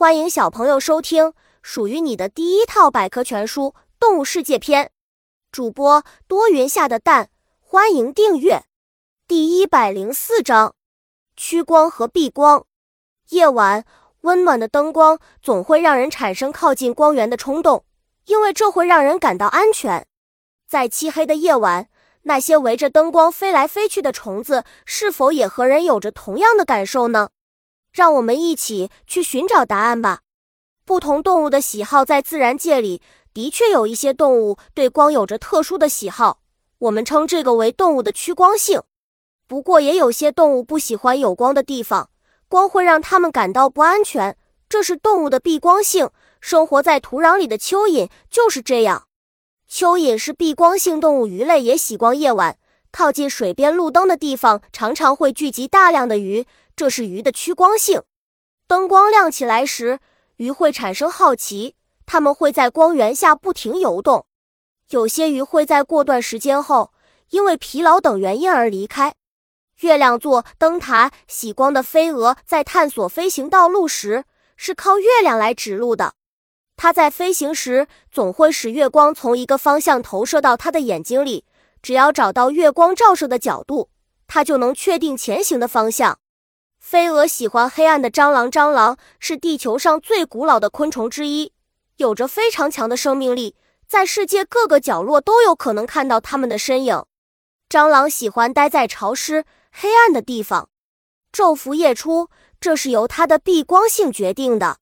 欢迎小朋友收听属于你的第一套百科全书《动物世界篇》。主播多云下的蛋，欢迎订阅。第一百零四章：趋光和避光。夜晚，温暖的灯光总会让人产生靠近光源的冲动，因为这会让人感到安全。在漆黑的夜晚，那些围着灯光飞来飞去的虫子，是否也和人有着同样的感受呢？让我们一起去寻找答案吧。不同动物的喜好在自然界里的确有一些动物对光有着特殊的喜好，我们称这个为动物的趋光性。不过，也有些动物不喜欢有光的地方，光会让它们感到不安全，这是动物的避光性。生活在土壤里的蚯蚓就是这样。蚯蚓是避光性动物，鱼类也喜光夜晚，靠近水边路灯的地方常常会聚集大量的鱼。这是鱼的趋光性。灯光亮起来时，鱼会产生好奇，它们会在光源下不停游动。有些鱼会在过段时间后，因为疲劳等原因而离开。月亮座灯塔喜光的飞蛾在探索飞行道路时，是靠月亮来指路的。它在飞行时总会使月光从一个方向投射到它的眼睛里，只要找到月光照射的角度，它就能确定前行的方向。飞蛾喜欢黑暗的蟑螂。蟑螂是地球上最古老的昆虫之一，有着非常强的生命力，在世界各个角落都有可能看到它们的身影。蟑螂喜欢待在潮湿、黑暗的地方，昼伏夜出，这是由它的避光性决定的。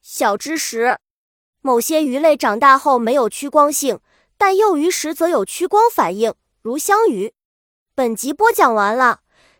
小知识：某些鱼类长大后没有趋光性，但幼鱼时则有趋光反应，如香鱼。本集播讲完了。